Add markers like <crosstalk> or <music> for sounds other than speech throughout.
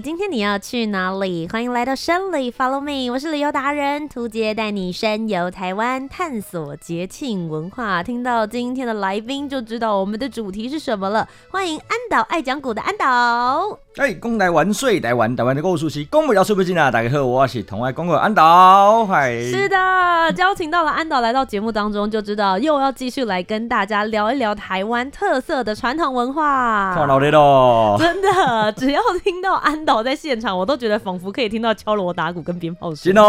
今天你要去哪里？欢迎来到深里，Follow me，我是旅游达人涂杰，带你深游台湾，探索节庆文化。听到今天的来宾就知道我们的主题是什么了。欢迎安岛爱讲古的安岛。哎，讲台湾水，台湾台湾的故事是讲不了说不尽啊！大家好，我是同爱公公安导。嗨，是的，邀请到了安导来到节目当中，就知道又要继续来跟大家聊一聊台湾特色的传统文化。看到的咯，真的，只要听到安导在现场，我都觉得仿佛可以听到敲锣打鼓跟鞭炮声。真的，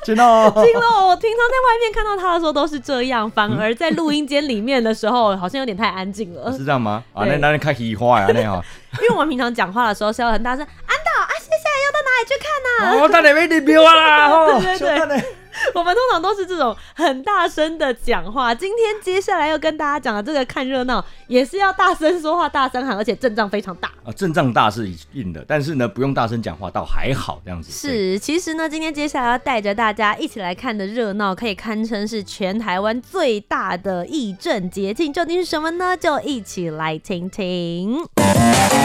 <laughs> 真的，真的。我平常在外面看到他的时候都是这样，反而在录音间里面的时候，好像有点太安静了。是这样吗？啊，那那你开喜欢呀，那样。<laughs> 因为我们平常讲话的时候是要很大声，安导啊，接下来要到哪里去看呢？啊？我带你们去标啦！对对对，<laughs> 我们通常都是这种很大声的讲话。今天接下来要跟大家讲的这个看热闹，也是要大声说话、大声喊，而且阵仗非常大啊！阵仗大是硬的，但是呢，不用大声讲话倒还好这样子。是，其实呢，今天接下来要带着大家一起来看的热闹，可以堪称是全台湾最大的义政节庆，究竟是什么呢？就一起来听听。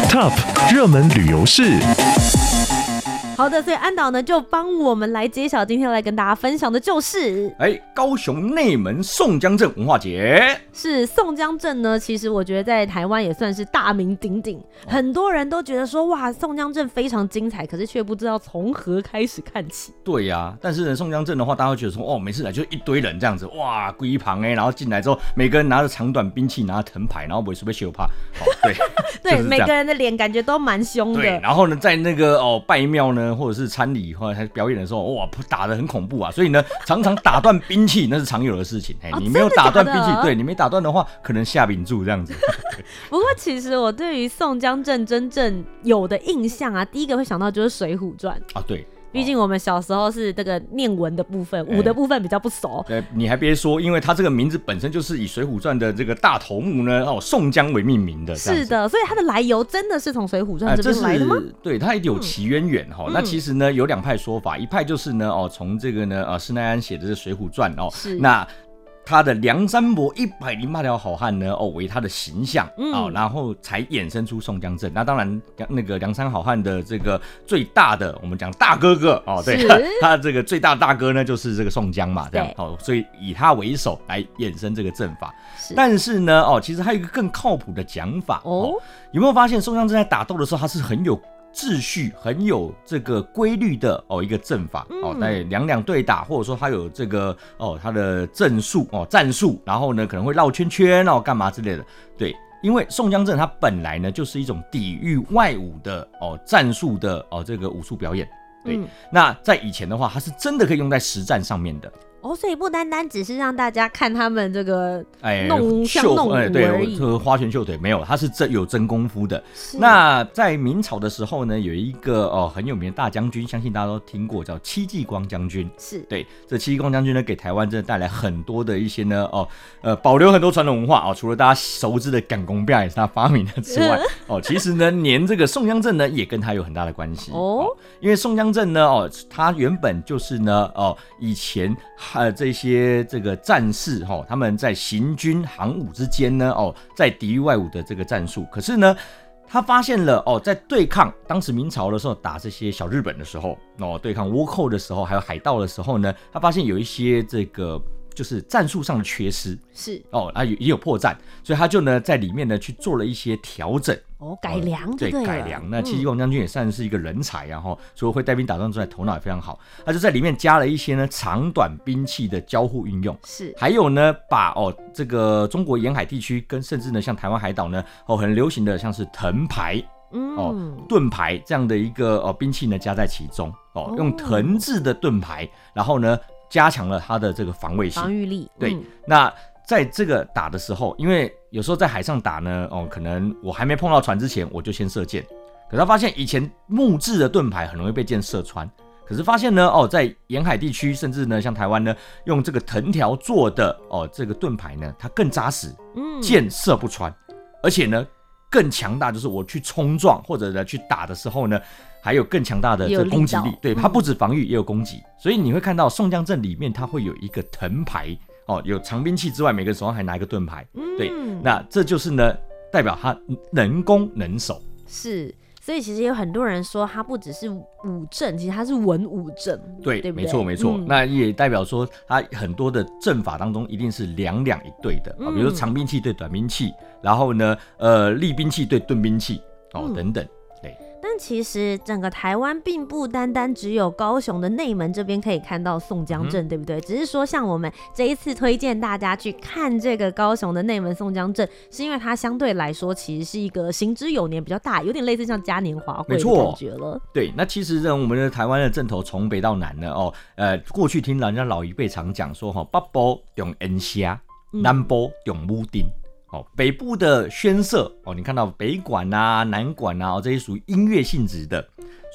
Top 热门旅游市。好的，所以安导呢就帮我们来揭晓，今天来跟大家分享的就是，哎，高雄内门宋江镇文化节。是宋江镇呢，其实我觉得在台湾也算是大名鼎鼎，很多人都觉得说哇，宋江镇非常精彩，可是却不知道从何开始看起。对呀、啊，但是呢，宋江镇的话，大家会觉得说哦，每次来就一堆人这样子，哇，归旁哎，然后进来之后，每个人拿着长短兵器，拿着藤牌，然后不会随被羞怕。哦，对，<laughs> 对，每个人的脸感觉都蛮凶的。对，然后呢，在那个哦拜庙呢。或者是参礼或者表演的时候，哇，打的很恐怖啊！所以呢，常常打断兵器那是常有的事情。哎、哦，你没有打断兵器，对，你没打断的话，可能下柄住这样子。<laughs> 不过其实我对于宋江镇真正有的印象啊，第一个会想到就是《水浒传》啊，对。毕竟我们小时候是这个念文的部分，武的部分比较不熟。对，你还别说，因为它这个名字本身就是以《水浒传》的这个大头目呢，哦，宋江为命名的。是的，所以它的来由真的是从《水浒传》这边来的吗？对，它有其渊源哈。那其实呢，有两派说法，一派就是呢，哦，从这个呢，呃，施耐庵写的这《水浒传》哦，是那。他的梁山伯一百零八条好汉呢，哦，为他的形象啊、嗯哦，然后才衍生出宋江镇。那当然，那个梁山好汉的这个最大的，我们讲大哥哥哦，对，<laughs> 他这个最大大哥呢，就是这个宋江嘛，这样哦，所以以他为首来衍生这个阵法。是但是呢，哦，其实还有一个更靠谱的讲法哦，哦，有没有发现宋江正在打斗的时候，他是很有。秩序很有这个规律的哦，一个阵法哦，在两两对打，或者说他有这个哦，他的阵术哦，战术，然后呢可能会绕圈圈哦，干嘛之类的。对，因为宋江阵它本来呢就是一种抵御外侮的哦战术的哦这个武术表演。对，那在以前的话，它是真的可以用在实战上面的。哦，所以不单单只是让大家看他们这个哎弄秀弄哎，对，这个花拳绣腿没有，他是真有真功夫的。那在明朝的时候呢，有一个哦很有名的大将军，相信大家都听过，叫戚继光将军。是对，这戚继光将军呢，给台湾真的带来很多的一些呢哦呃保留很多传统文化哦，除了大家熟知的赶工标也是他发明的 <laughs> 之外，哦其实呢连这个宋江镇呢也跟他有很大的关系哦，因为宋江镇呢哦他原本就是呢哦以前。呃，这些这个战士哈，他们在行军行伍之间呢，哦，在抵御外侮的这个战术。可是呢，他发现了哦，在对抗当时明朝的时候打这些小日本的时候，哦，对抗倭寇的时候，还有海盗的时候呢，他发现有一些这个就是战术上的缺失，是。哦，啊也也有破绽，所以他就呢在里面呢去做了一些调整。哦，改良对，对改良。那戚继光将军也算是一个人才，然后除了会带兵打仗之外，头脑也非常好。他就在里面加了一些呢长短兵器的交互运用，是。还有呢把哦这个中国沿海地区跟甚至呢像台湾海岛呢哦很流行的像是藤牌，嗯。哦盾牌这样的一个哦兵器呢加在其中。哦，用藤制的盾牌，然后呢加强了它的这个防卫性防御力。对，那。在这个打的时候，因为有时候在海上打呢，哦，可能我还没碰到船之前，我就先射箭，可是他发现以前木质的盾牌很容易被箭射穿，可是发现呢，哦，在沿海地区，甚至呢像台湾呢，用这个藤条做的哦这个盾牌呢，它更扎实，嗯，箭射不穿，而且呢更强大，就是我去冲撞或者呢去打的时候呢，还有更强大的这攻击力。对，它不止防御也有攻击，所以你会看到宋江阵里面它会有一个藤牌哦，有长兵器之外，每个人手上还拿一个盾牌，对，那这就是呢代表他能攻能守，是。所以其实有很多人说，他不只是武阵，其实他是文武阵。对，对对没错没错。嗯、那也代表说，他很多的阵法当中一定是两两一对的啊，嗯、比如说长兵器对短兵器，然后呢，呃，利兵器对钝兵器哦，等等。但其实整个台湾并不单单只有高雄的内门这边可以看到宋江镇，嗯、对不对？只是说像我们这一次推荐大家去看这个高雄的内门宋江镇，是因为它相对来说其实是一个行之有年、比较大，有点类似像嘉年华会的感觉了。对，那其实呢，我们的台湾的镇头从北到南呢，哦，呃，过去听人家老一辈常讲说，哈，北部用恩虾，南部用武丁。北部的宣社哦，你看到北管啊、南管啊，这些属于音乐性质的，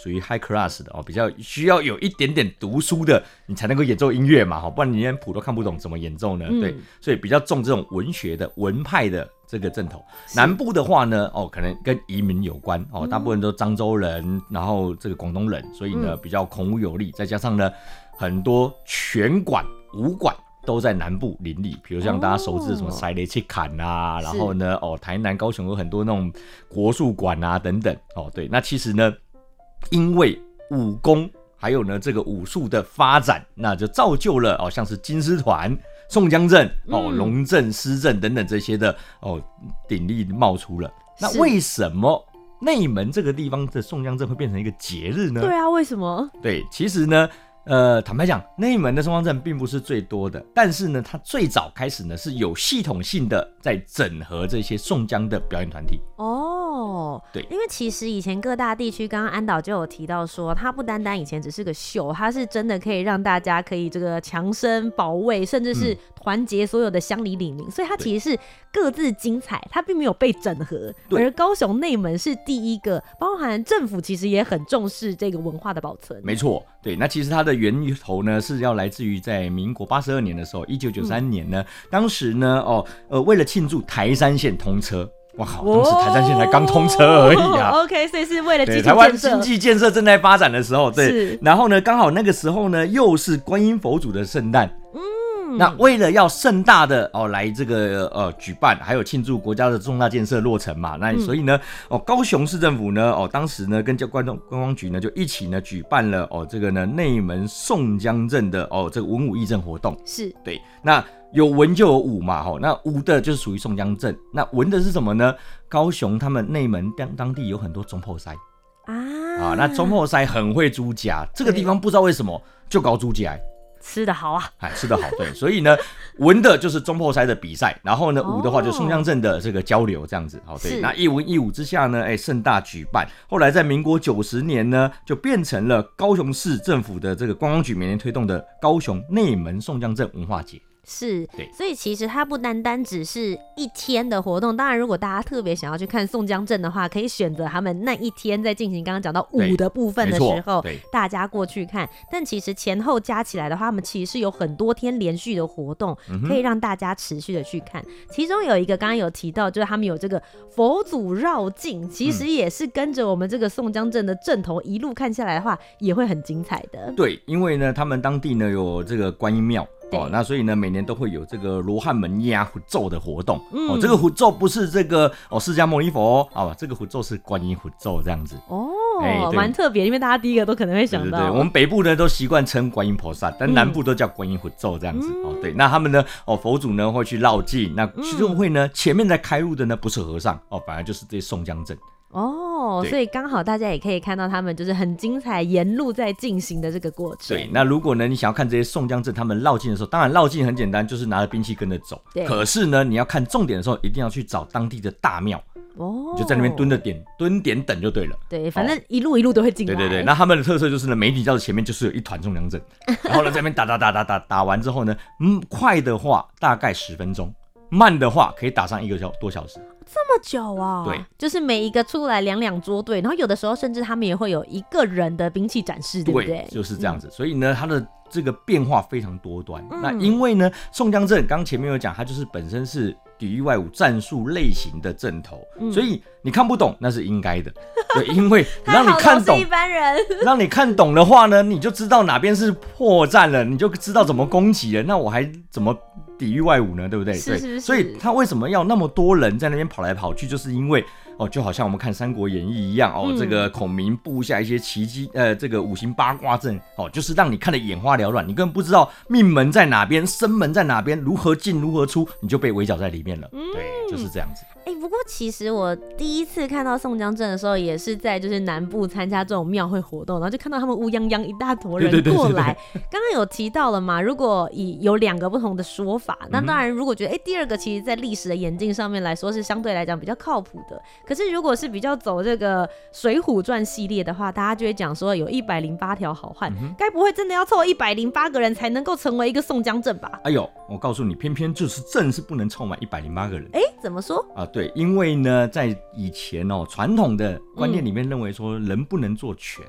属于 high class 的哦，比较需要有一点点读书的，你才能够演奏音乐嘛，哈，不然你连谱都看不懂，怎么演奏呢？嗯、对，所以比较重这种文学的文派的这个阵头。南部的话呢，哦，可能跟移民有关哦，大部分都漳州人，然后这个广东人，所以呢比较孔武有力，再加上呢很多拳馆、武馆。都在南部林立，比如像大家熟知的什么塞雷切坎啊，哦、然后呢，哦，台南、高雄有很多那种国术馆啊等等，哦，对，那其实呢，因为武功还有呢这个武术的发展，那就造就了哦，像是金狮团、宋江镇、哦龙镇、狮镇等等这些的哦鼎力冒出了。那为什么内门这个地方的宋江镇会变成一个节日呢？对啊，为什么？对，其实呢。呃，坦白讲，内门的双方阵并不是最多的，但是呢，它最早开始呢是有系统性的在整合这些宋江的表演团体。哦，对，因为其实以前各大地区，刚刚安导就有提到说，它不单单以前只是个秀，它是真的可以让大家可以这个强身保卫，甚至是团结所有的乡里里民，嗯、所以它其实是各自精彩，它并没有被整合。而高雄内门是第一个，包含政府其实也很重视这个文化的保存。没错，对，那其实它的。的源头呢是要来自于在民国八十二年的时候，一九九三年呢，嗯、当时呢，哦，呃，为了庆祝台山线通车，哇靠，当时台山线才刚通车而已啊。哦、<laughs> OK，所以是为了台湾经济建设正在发展的时候，对，然后呢，刚好那个时候呢，又是观音佛祖的圣诞。那为了要盛大的哦来这个呃举办，还有庆祝国家的重大建设落成嘛，那所以呢哦高雄市政府呢哦当时呢跟叫观众观光局呢就一起呢举办了哦这个呢内门宋江镇的哦这个文武义阵活动，是。对，那有文就有武嘛哈，那武的就是属于宋江镇，那文的是什么呢？高雄他们内门当当地有很多中破塞。啊。啊，那中破塞很会租家，这个地方不知道为什么就搞租家。吃的好啊，哎，吃的好，对，<laughs> 所以呢，文的就是中破塞的比赛，然后呢，武的话就宋江镇的这个交流这样子，好，对，那一文一武之下呢，哎，盛大举办，后来在民国九十年呢，就变成了高雄市政府的这个观光局每年推动的高雄内门宋江镇文化节。是，对，所以其实它不单单只是一天的活动。当然，如果大家特别想要去看宋江镇的话，可以选择他们那一天在进行刚刚讲到舞的部分的时候，大家过去看。但其实前后加起来的话，他们其实是有很多天连续的活动，可以让大家持续的去看。嗯、其中有一个刚刚有提到，就是他们有这个佛祖绕境，其实也是跟着我们这个宋江镇的镇头一路看下来的话，也会很精彩的。对，因为呢，他们当地呢有这个观音庙。对哦，那所以呢，每年都会有这个罗汉门压符咒的活动。嗯、哦，这个符咒不是这个哦，释迦牟尼佛哦，哦，这个符咒是观音符咒这样子。哦，哎，蛮特别，因为大家第一个都可能会想到。对，对，对，我们北部呢都习惯称观音菩萨，但南部都叫观音符咒这样子。嗯、哦，对，那他们呢，哦，佛祖呢会去绕境，那其中会呢前面在开路的呢不是和尚哦，反而就是这些宋江阵。哦，所以刚好大家也可以看到他们就是很精彩沿路在进行的这个过程。对，那如果呢你想要看这些宋江镇他们绕境的时候，当然绕境很简单，就是拿着兵器跟着走。对。可是呢，你要看重点的时候，一定要去找当地的大庙哦，你就在那边蹲着点蹲点等就对了。对，反正一路一路都会进来。对对对，那他们的特色就是呢，媒体轿子前面就是有一团宋江阵，<laughs> 然后呢在那边打打打打打打完之后呢，嗯，快的话大概十分钟，慢的话可以打上一个小多小时。这么久啊、哦？对，就是每一个出来两两桌队，然后有的时候甚至他们也会有一个人的兵器展示，对不对？就是这样子。嗯、所以呢，他的这个变化非常多端。嗯、那因为呢，宋江阵刚前面有讲，它就是本身是。抵御外侮战术类型的阵头，嗯、所以你看不懂那是应该的，<laughs> 对，因为让你看懂，一般人让你看懂的话呢，你就知道哪边是破绽了，你就知道怎么攻击了，那我还怎么抵御外侮呢？对不对？是是是对，所以他为什么要那么多人在那边跑来跑去，就是因为。哦，就好像我们看《三国演义》一样哦，嗯、这个孔明布下一些奇迹，呃，这个五行八卦阵哦，就是让你看得眼花缭乱，你根本不知道命门在哪边，生门在哪边，如何进如何出，你就被围剿在里面了。嗯、对，就是这样子。哎、欸，不过其实我第一次看到宋江镇的时候，也是在就是南部参加这种庙会活动，然后就看到他们乌泱泱一大坨人过来。刚刚有提到了嘛，如果以有两个不同的说法，那当然如果觉得哎、欸，第二个其实在历史的演进上面来说是相对来讲比较靠谱的。可是，如果是比较走这个《水浒传》系列的话，大家就会讲说有一百零八条好汉，该、嗯、不会真的要凑一百零八个人才能够成为一个宋江镇吧？哎呦，我告诉你，偏偏就是镇是不能凑满一百零八个人。哎、欸，怎么说啊？对，因为呢，在以前哦，传统的观念里面认为说人不能做全，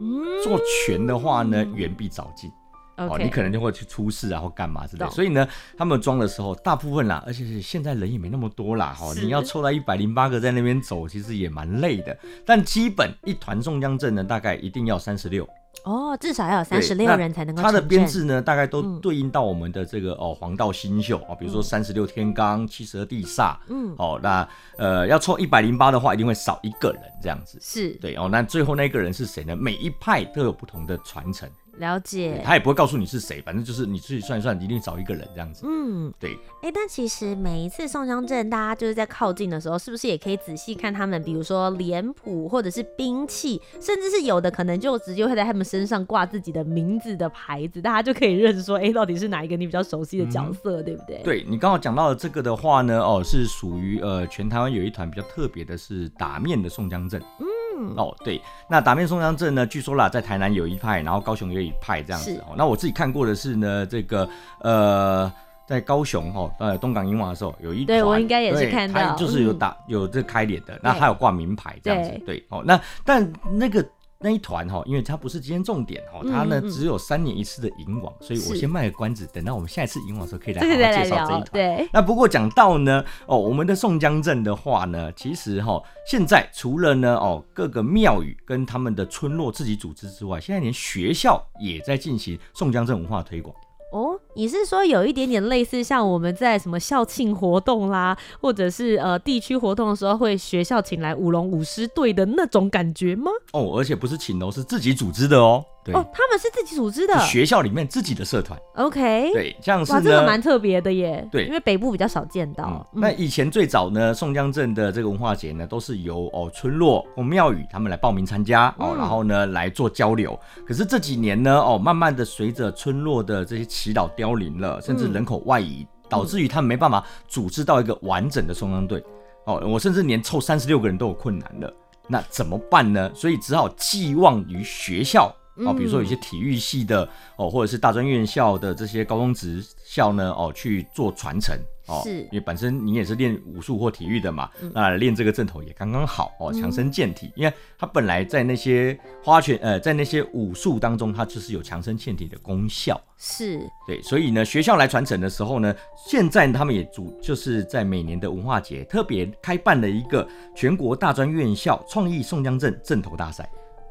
嗯、做全的话呢，远必早尽。哦你可能就会去出事啊，或干嘛之类的。所以呢，他们装的时候，大部分啦，而且是现在人也没那么多啦，哈是，你要凑到一百零八个在那边走，其实也蛮累的。但基本一团宋江阵呢，大概一定要三十六。哦，至少要有三十六人才能够。他的编制呢，大概都对应到我们的这个哦黄道星宿啊，比如说三十六天罡、七十二地煞。嗯，哦，那呃要凑一百零八的话，一定会少一个人这样子。是对哦，那最后那个人是谁呢？每一派都有不同的传承。了解，他也不会告诉你是谁，反正就是你自己算一算，一定找一个人这样子。嗯，对。哎、欸，但其实每一次宋江阵，大家就是在靠近的时候，是不是也可以仔细看他们，比如说脸谱或者是兵器，甚至是有的可能就直接会在他们身上挂自己的名字的牌子，大家就可以认识说，哎、欸，到底是哪一个你比较熟悉的角色，嗯、对不对？对，你刚好讲到的这个的话呢，哦，是属于呃全台湾有一团比较特别的是打面的宋江阵。嗯。哦，对，那打面松江镇呢？据说啦，在台南有一派，然后高雄也有一派这样子。哦，那我自己看过的是呢，这个呃，在高雄哈，呃，东港英王的时候有一，对我应该也是看到，就是有打、嗯、有这开脸的，那还有挂名牌这样子。对，哦，那但那个。那一团哈，因为它不是今天重点哈，它呢只有三年一次的迎网，所以我先卖个关子，等到我们下一次迎网的时候可以来好好介绍这一团。对，那不过讲到呢，哦，我们的宋江镇的话呢，其实哈，现在除了呢哦各个庙宇跟他们的村落自己组织之外，现在连学校也在进行宋江镇文化推广。哦，你是说有一点点类似像我们在什么校庆活动啦，或者是呃地区活动的时候，会学校请来舞龙舞狮队的那种感觉吗？哦，而且不是请哦，是自己组织的哦。对哦，他们是自己组织的，学校里面自己的社团。OK，对，这样是哇，这个蛮特别的耶。对，因为北部比较少见到。嗯嗯、那以前最早呢，宋江镇的这个文化节呢，都是由哦村落或庙宇他们来报名参加哦，然后呢来做交流。可是这几年呢，哦，慢慢的随着村落的这些耆老凋零了，甚至人口外移，嗯、导致于他们没办法组织到一个完整的松江队。哦，我甚至连凑三十六个人都有困难了。那怎么办呢？所以只好寄望于学校。哦，比如说有些体育系的哦，或者是大专院校的这些高中职校呢，哦，去做传承哦，是因为本身你也是练武术或体育的嘛，嗯、那练这个阵头也刚刚好哦，强身健体。嗯、因为它本来在那些花拳呃，在那些武术当中，它就是有强身健体的功效。是，对，所以呢，学校来传承的时候呢，现在他们也主就是在每年的文化节特别开办了一个全国大专院校创意宋江阵阵头大赛。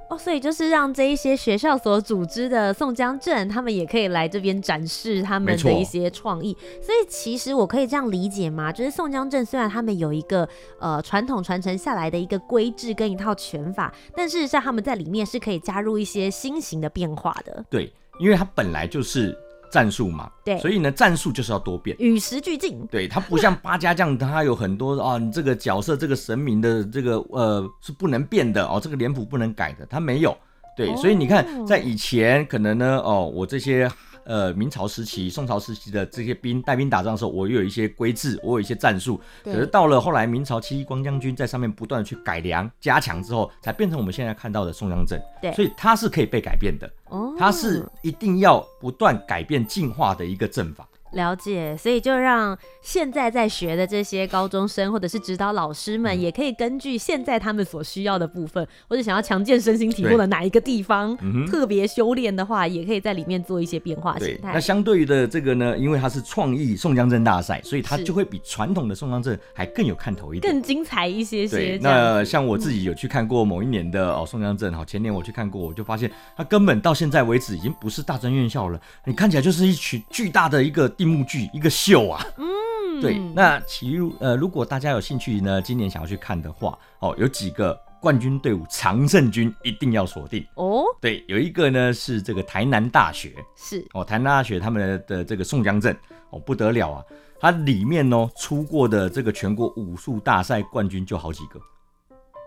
哦，所以就是让这一些学校所组织的宋江镇，他们也可以来这边展示他们的一些创意。所以其实我可以这样理解吗？就是宋江镇虽然他们有一个呃传统传承下来的一个规制跟一套拳法，但事实上他们在里面是可以加入一些新型的变化的。对，因为它本来就是。战术嘛，对，所以呢，战术就是要多变，与时俱进。对，它不像八家将，它有很多啊，你这个角色、这个神明的这个呃是不能变的哦，这个脸谱不能改的，它没有。对，所以你看，在以前可能呢，哦，我这些。呃，明朝时期、宋朝时期的这些兵带兵打仗的时候，我又有一些规制，我有一些战术。对可是到了后来，明朝戚继光将军在上面不断的去改良、加强之后，才变成我们现在看到的宋江阵。对，所以它是可以被改变的。哦，它是一定要不断改变、进化的一个阵法。了解，所以就让现在在学的这些高中生或者是指导老师们，也可以根据现在他们所需要的部分，或者想要强健身心体魄的哪一个地方，嗯、特别修炼的话，也可以在里面做一些变化形态。那相对于的这个呢，因为它是创意宋江镇大赛，所以它就会比传统的宋江镇还更有看头一点，更精彩一些些。对，那像我自己有去看过某一年的哦宋江镇，哈，前年我去看过，我就发现它根本到现在为止已经不是大专院校了，你看起来就是一群巨大的一个定目剧，一个。秀啊，嗯，对，那其如呃，如果大家有兴趣呢，今年想要去看的话，哦，有几个冠军队伍常胜军一定要锁定哦。对，有一个呢是这个台南大学，是哦，台南大学他们的这个宋江镇哦不得了啊，它里面呢出过的这个全国武术大赛冠军就好几个。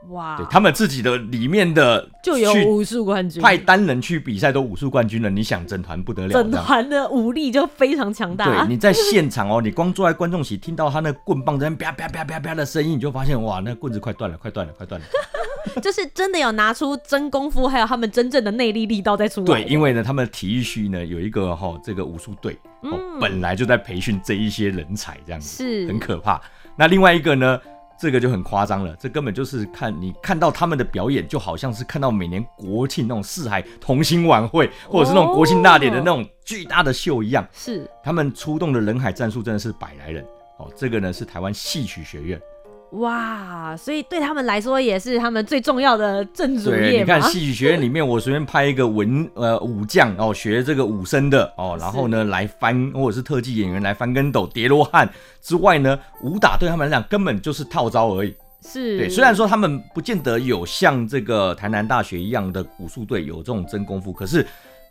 哇，对他们自己的里面的就有武术冠军，派单人去比赛都武术冠军了。你想整团不得了，整团的武力就非常强大。对，你在现场哦，你光坐在观众席，听到他那棍棒在那啪啪啪啪啪的声音，你就发现哇，那棍子快断了，快断了，快断了。<laughs> 就是真的有拿出真功夫，还有他们真正的内力力道在出来。对，因为呢，他们体育系呢有一个哈、哦、这个武术队，哦、嗯，本来就在培训这一些人才，这样子是很可怕。那另外一个呢？这个就很夸张了，这根本就是看你看到他们的表演，就好像是看到每年国庆那种四海同心晚会，或者是那种国庆大典的那种巨大的秀一样。是，他们出动的人海战术真的是百来人。哦，这个呢是台湾戏曲学院。哇，所以对他们来说也是他们最重要的正主业。对，你看戏曲学院里面，我随便拍一个文 <laughs> 呃武将哦，学这个武生的哦，然后呢来翻，或者是特技演员来翻跟斗、叠罗汉之外呢，武打对他们来讲根本就是套招而已。是对，虽然说他们不见得有像这个台南大学一样的武术队有这种真功夫，可是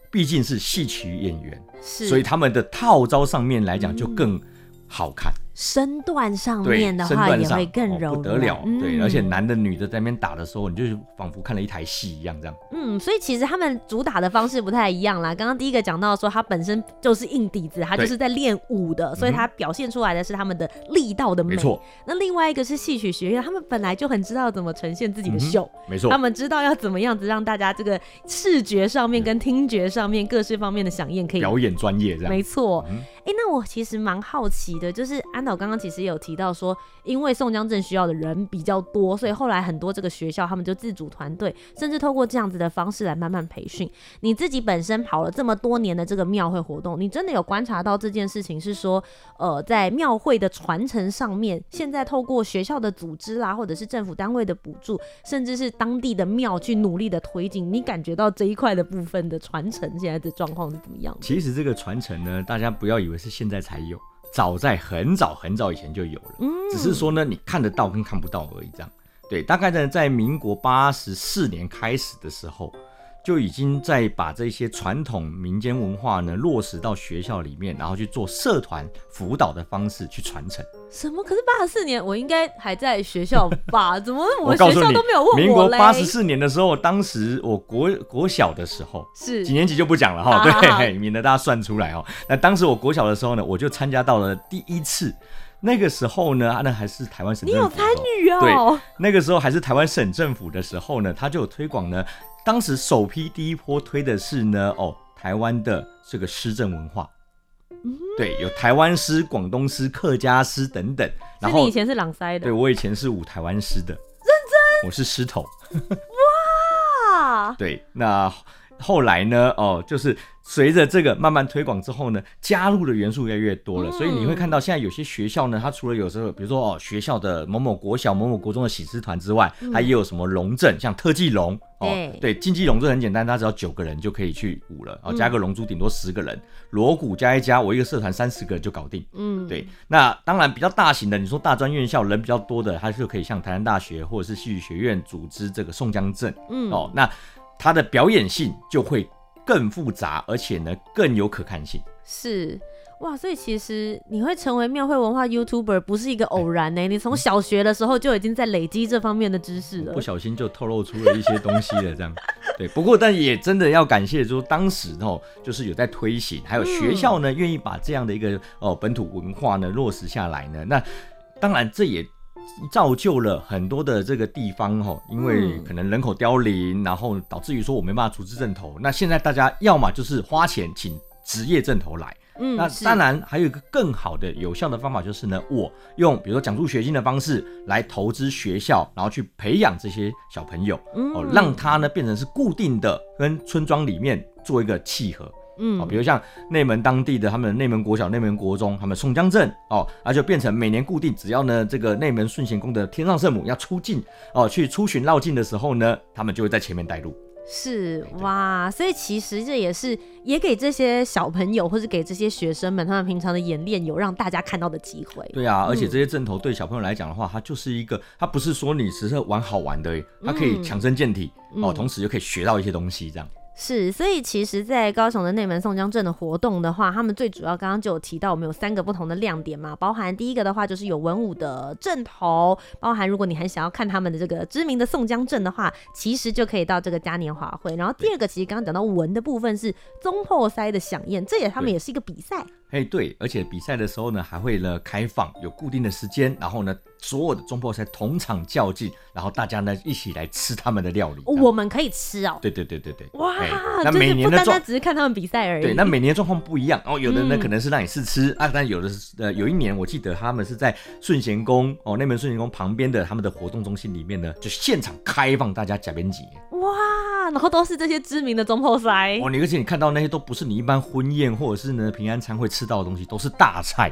毕竟是戏曲演员，是，所以他们的套招上面来讲就更好看。嗯身段上面的话也会更柔不得了。嗯、对，而且男的女的在那边打的时候，你就仿佛看了一台戏一样，这样。嗯，所以其实他们主打的方式不太一样啦。刚刚第一个讲到说，他本身就是硬底子，他就是在练武的，所以他表现出来的是他们的力道的美。没错。那另外一个是戏曲学院，他们本来就很知道怎么呈现自己的秀，嗯、没错。他们知道要怎么样子让大家这个视觉上面跟听觉上面各式方面的响应可以表演专业这样。没错。欸，那我其实蛮好奇的，就是安导刚刚其实有提。到说，因为宋江镇需要的人比较多，所以后来很多这个学校他们就自主团队，甚至透过这样子的方式来慢慢培训。你自己本身跑了这么多年的这个庙会活动，你真的有观察到这件事情是说，呃，在庙会的传承上面，现在透过学校的组织啦，或者是政府单位的补助，甚至是当地的庙去努力的推进，你感觉到这一块的部分的传承现在的状况是怎么样？其实这个传承呢，大家不要以为是现在才有。早在很早很早以前就有了，嗯，只是说呢，你看得到跟看不到而已。这样，对，大概呢，在民国八十四年开始的时候。就已经在把这些传统民间文化呢落实到学校里面，然后去做社团辅导的方式去传承。什么？可是八十四年我应该还在学校吧？怎么 <laughs> 我们学校都没有问我嘞？民国八十四年的时候，当时我国国小的时候是几年级就不讲了哈，对，免得大家算出来哦。那当时我国小的时候呢，我就参加到了第一次。那个时候呢，那还是台湾省政府。你有参与哦？对，那个时候还是台湾省政府的时候呢，他就有推广呢。当时首批第一波推的是呢，哦，台湾的这个诗政文化，嗯，对，有台湾诗、广东诗、客家诗等等。然后你以前是朗塞的？对，我以前是舞台湾诗的，认真，我是诗头。哇，<laughs> 对，那后来呢，哦，就是。随着这个慢慢推广之后呢，加入的元素越来越多了，嗯、所以你会看到现在有些学校呢，它除了有时候，比如说哦，学校的某某国小、某某国中的喜事团之外，它也有什么龙阵，像特技龙哦，对，竞技龙这很简单，它只要九个人就可以去舞了，哦，加个龙珠顶多十个人，锣鼓加一加，我一个社团三十个人就搞定。嗯，对，那当然比较大型的，你说大专院校人比较多的，它就可以像台南大学或者是戏剧学院组织这个宋江阵，嗯，哦，那它的表演性就会。更复杂，而且呢更有可看性。是哇，所以其实你会成为庙会文化 YouTuber 不是一个偶然呢、欸。你从小学的时候就已经在累积这方面的知识了，不小心就透露出了一些东西了。这样 <laughs> 对，不过但也真的要感谢，就是当时哦，就是有在推行，还有学校呢愿意把这样的一个哦本土文化呢落实下来呢。那当然这也。造就了很多的这个地方哈，因为可能人口凋零，然后导致于说我没办法组织正头。那现在大家要么就是花钱请职业正头来，嗯，那当然还有一个更好的有效的方法就是呢，我用比如说奖助学金的方式来投资学校，然后去培养这些小朋友，哦，让他呢变成是固定的跟村庄里面做一个契合。嗯，哦比如像内门当地的他们内门国小、内门国中，他们宋江镇哦，那就变成每年固定，只要呢这个内门顺贤宫的天上圣母要出境哦，去出巡绕境的时候呢，他们就会在前面带路。是哇，所以其实这也是也给这些小朋友或者给这些学生们他们平常的演练有让大家看到的机会。对啊，而且这些阵头对小朋友来讲的话，它就是一个，它不是说你只是玩好玩的，它可以强身健体哦，同时又可以学到一些东西这样。是，所以其实，在高雄的内门宋江镇的活动的话，他们最主要刚刚就有提到，我们有三个不同的亮点嘛，包含第一个的话就是有文武的阵头，包含如果你很想要看他们的这个知名的宋江镇的话，其实就可以到这个嘉年华会。然后第二个，其实刚刚讲到文的部分是中破塞的响宴，这也他们也是一个比赛。哎，对，而且比赛的时候呢，还会呢开放有固定的时间，然后呢，所有的中破塞同场较劲，然后大家呢一起来吃他们的料理。我们可以吃哦。对对对对对。哇，那每年的状况只是看他们比赛而已。对，那每年状况不一样哦。有的呢可能是让你试吃、嗯、啊，但有的是呃，有一年我记得他们是在顺贤宫哦，那门顺贤宫旁边的他们的活动中心里面呢，就现场开放大家假边级。哇，然后都是这些知名的中破塞哦，你而且你看到那些都不是你一般婚宴或者是呢平安餐会吃到的东西，都是大菜。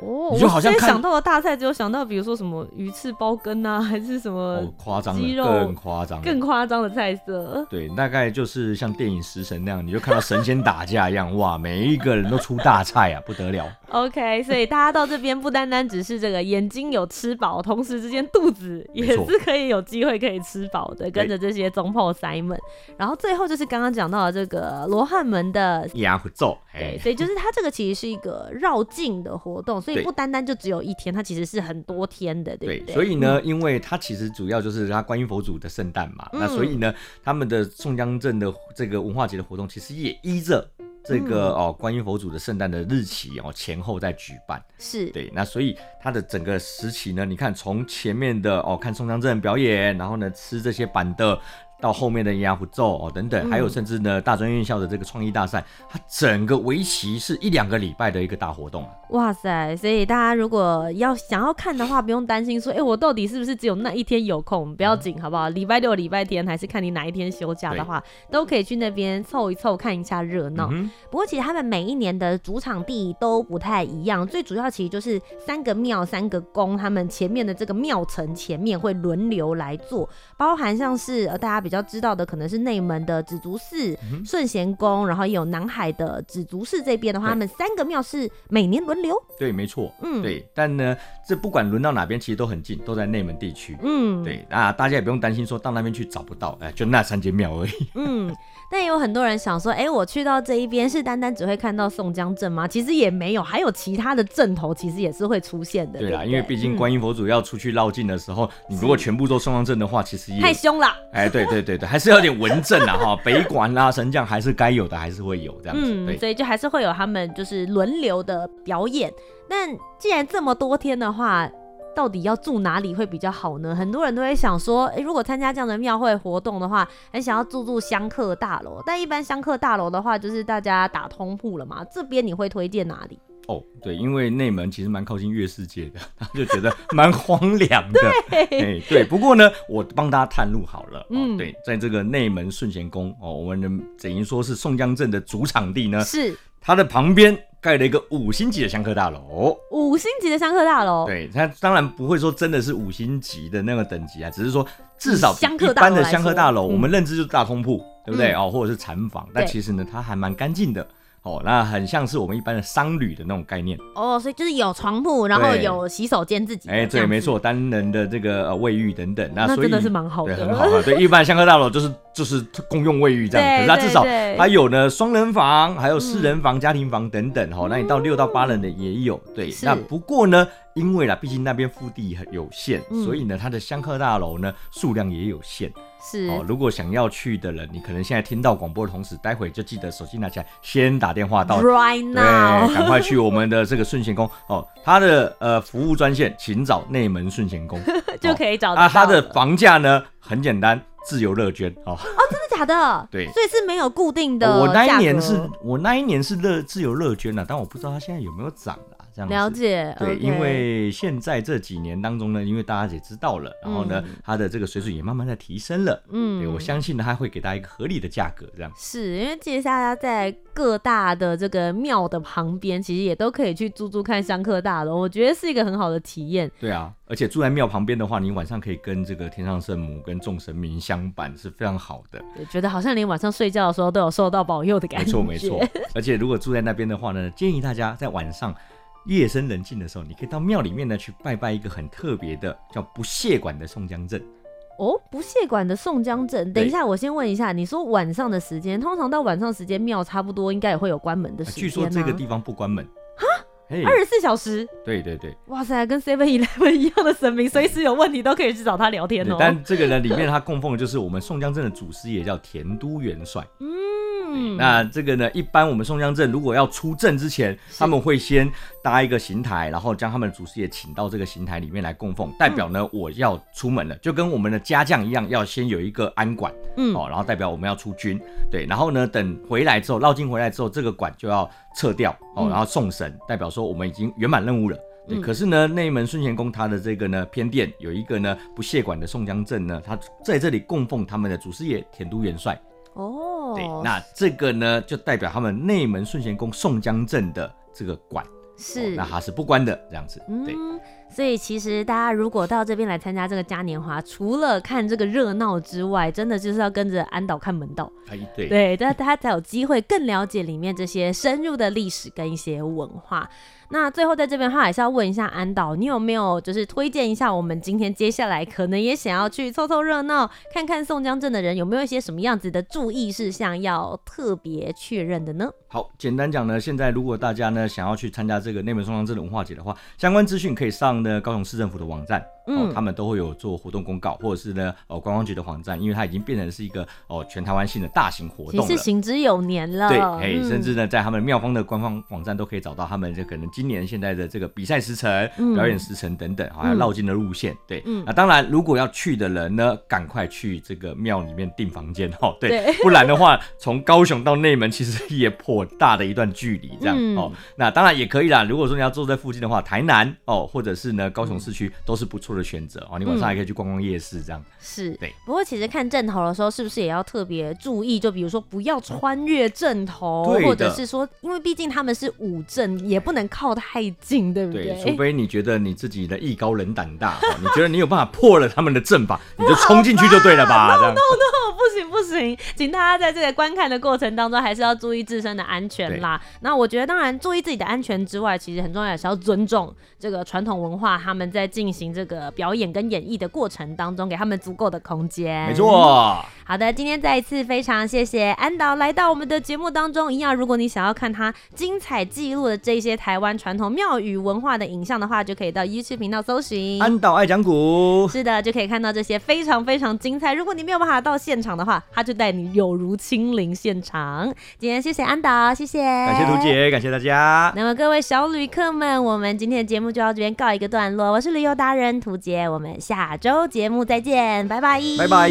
哦，我好像想到的大菜只有想到，比如说什么鱼翅包羹啊，还是什么夸张鸡肉更夸张、更夸张的菜色。对，大概就是像电影《食神》那样，你就看到神仙打架一样，哇，每一个人都出大菜啊，不得了。OK，所以大家到这边不单单只是这个眼睛有吃饱，同时之间肚子也是可以有机会可以吃饱的，跟着这些总铺师们。然后最后就是刚刚讲到的这个罗汉门的压虎咒，对，所以就是它这个其实是一个绕境的活动。所以不单单就只有一天，它其实是很多天的，对不对？对，所以呢，因为它其实主要就是它观音佛祖的圣诞嘛，嗯、那所以呢，他们的宋江镇的这个文化节的活动，其实也依着这个哦观音佛祖的圣诞的日期哦前后在举办。是对，那所以它的整个时期呢，你看从前面的哦看宋江镇表演，然后呢吃这些板的。到后面的压虎咒哦等等，还有甚至呢大专院校的这个创意大赛，它整个为期是一两个礼拜的一个大活动。哇塞！所以大家如果要想要看的话，不用担心说，哎，我到底是不是只有那一天有空？不要紧，好不好？礼拜六、礼拜天还是看你哪一天休假的话，都可以去那边凑一凑，看一下热闹。嗯、不过其实他们每一年的主场地都不太一样，最主要其实就是三个庙、三个宫，他们前面的这个庙城前面会轮流来做，包含像是呃大家比较。知道的可能是内门的紫竹寺、顺贤宫，然后也有南海的紫竹寺这边的话，他们三个庙是每年轮流。对，没错，嗯，对。但呢，这不管轮到哪边，其实都很近，都在内门地区。嗯，对那，大家也不用担心说到那边去找不到，哎，就那三间庙而已。嗯，但也有很多人想说，哎，我去到这一边是单单只会看到宋江镇吗？其实也没有，还有其他的镇头，其实也是会出现的。对啦，对对因为毕竟观音佛祖要出去绕境的时候，嗯、你如果全部都宋江镇的话，其实也太凶了。哎，对对。对对，还是有点文镇啊哈，<laughs> 北管啦、神将还是该有的，还是会有这样子。嗯，对，所以就还是会有他们就是轮流的表演。但既然这么多天的话，到底要住哪里会比较好呢？很多人都会想说，哎，如果参加这样的庙会活动的话，很想要住住香客大楼。但一般香客大楼的话，就是大家打通铺了嘛。这边你会推荐哪里？哦，对，因为内门其实蛮靠近月世界的，他就觉得蛮荒凉的。对、欸，对。不过呢，我帮大家探路好了。嗯，对，在这个内门顺贤宫哦，我们的等于说是宋江镇的主场地呢，是它的旁边盖了一个五星级的香客大楼。五星级的香客大楼，对，它当然不会说真的是五星级的那个等级啊，只是说至少一般的香客大楼，我们认知就是大通铺，对不对？哦，或者是禅房，但其实呢，它还蛮干净的。哦，那很像是我们一般的商旅的那种概念哦，所以就是有床铺，然后有洗手间自己。哎，对，没错，单人的这个呃卫浴等等。那所以真的是蛮好的，对，很好啊。对，一般香客大楼就是就是公用卫浴这样，可是它至少它有呢双人房，还有四人房、家庭房等等。哈，那你到六到八人的也有。对，那不过呢，因为啦，毕竟那边腹地很有限，所以呢，它的香客大楼呢数量也有限。是哦，如果想要去的人，你可能现在听到广播的同时，待会就记得手机拿起来，先打电话到，right now，赶快去我们的这个顺贤宫 <laughs> 哦，他的呃服务专线，请找内门顺贤宫 <laughs> 就可以找到。啊，他的房价呢很简单，自由乐捐哦。哦，真的。假的？<laughs> 对，所以是没有固定的。我那一年是我那一年是乐自由乐捐的，但我不知道他现在有没有涨。了解，对因为现在这几年当中呢，因为大家也知道了，然后呢，嗯、它的这个水准也慢慢在提升了，嗯，对，我相信呢，它会给大家一个合理的价格，这样。是因为其实大家在各大的这个庙的旁边，其实也都可以去住住看香客大楼，我觉得是一个很好的体验。对啊，而且住在庙旁边的话，你晚上可以跟这个天上圣母跟众神明相伴，是非常好的。对，觉得好像连晚上睡觉的时候都有受到保佑的感觉。没错没错，而且如果住在那边的话呢，建议大家在晚上。夜深人静的时候，你可以到庙里面呢去拜拜一个很特别的叫不谢馆的宋江镇。哦，不谢馆的宋江镇。等一下，我先问一下，你说晚上的时间，通常到晚上时间庙差不多应该也会有关门的时间。据说这个地方不关门。哈？二十四小时？对对对。哇塞，跟 Seven Eleven 一样的神明，随时有问题都可以去找他聊天哦。但这个呢，里面他供奉的就是我们宋江镇的祖师爷，叫田都元帅。嗯。嗯，那这个呢，一般我们宋江镇如果要出镇之前，他们会先搭一个行台，然后将他们的祖师爷请到这个行台里面来供奉，代表呢我要出门了，就跟我们的家将一样，要先有一个安管，嗯，哦，然后代表我们要出军，对，然后呢等回来之后，绕境回来之后，这个管就要撤掉，哦，然后送神，代表说我们已经圆满任务了，对。可是呢，内门顺贤宫他的这个呢偏殿有一个呢不谢馆的宋江镇呢，他在这里供奉他们的祖师爷田都元帅。哦，对，那这个呢，就代表他们内门顺贤宫宋江镇的这个馆是、哦，那它是不关的这样子。对，嗯、所以其实大家如果到这边来参加这个嘉年华，除了看这个热闹之外，真的就是要跟着安导看门道。哎，对，对，大家才有机会更了解里面这些深入的历史跟一些文化。那最后在这边的话，还是要问一下安导，你有没有就是推荐一下我们今天接下来可能也想要去凑凑热闹，看看宋江镇的人有没有一些什么样子的注意事项要特别确认的呢？好，简单讲呢，现在如果大家呢想要去参加这个内门宋江镇的文化节的话，相关资讯可以上呢高雄市政府的网站。哦，他们都会有做活动公告，或者是呢，哦，观光局的网站，因为它已经变成是一个哦全台湾性的大型活动了，其实行之有年了。对，哎、嗯，甚至呢，在他们庙方的官方网站都可以找到他们这可能今年现在的这个比赛时程、嗯、表演时程等等，还有绕境的路线。对，嗯、那当然，如果要去的人呢，赶快去这个庙里面订房间哦，对，对不然的话，从高雄到内门其实也颇大的一段距离，这样、嗯、哦。那当然也可以啦，如果说你要坐在附近的话，台南哦，或者是呢高雄市区都是不错的选择哦。你晚上还可以去逛逛夜市，这样、嗯、是对。不过其实看阵头的时候，是不是也要特别注意？就比如说不要穿越阵头，或者是说，因为毕竟他们是五阵，也不能靠太近，对不对？对，除非你觉得你自己的艺高人胆大，你觉得你有办法破了他们的阵法，你就冲进去就对了吧？no no no，不行不行，请大家在这个观看的过程当中，还是要注意自身的安全啦。那我觉得，当然注意自己的安全之外，其实很重要也是要尊重这个传统文化，他们在进行这个表演跟演绎的过程当中，给他们足够的空间。没错。好的，今天再一次非常谢谢安导来到我们的节目当中。一样，如果你想要看他精彩记录的这些台湾传统庙宇文化的影像的话，就可以到 YouTube 频道搜寻安导爱讲古。是的，就可以看到这些非常非常精彩。如果你没有办法到现场的话，他就带你有如亲临现场。今天谢谢安导，谢谢，感谢图姐，感谢大家。那么各位小旅客们，我们今天的节目就到这边告一个段落。我是旅游达人屠我们下周节目再见，拜拜，拜拜。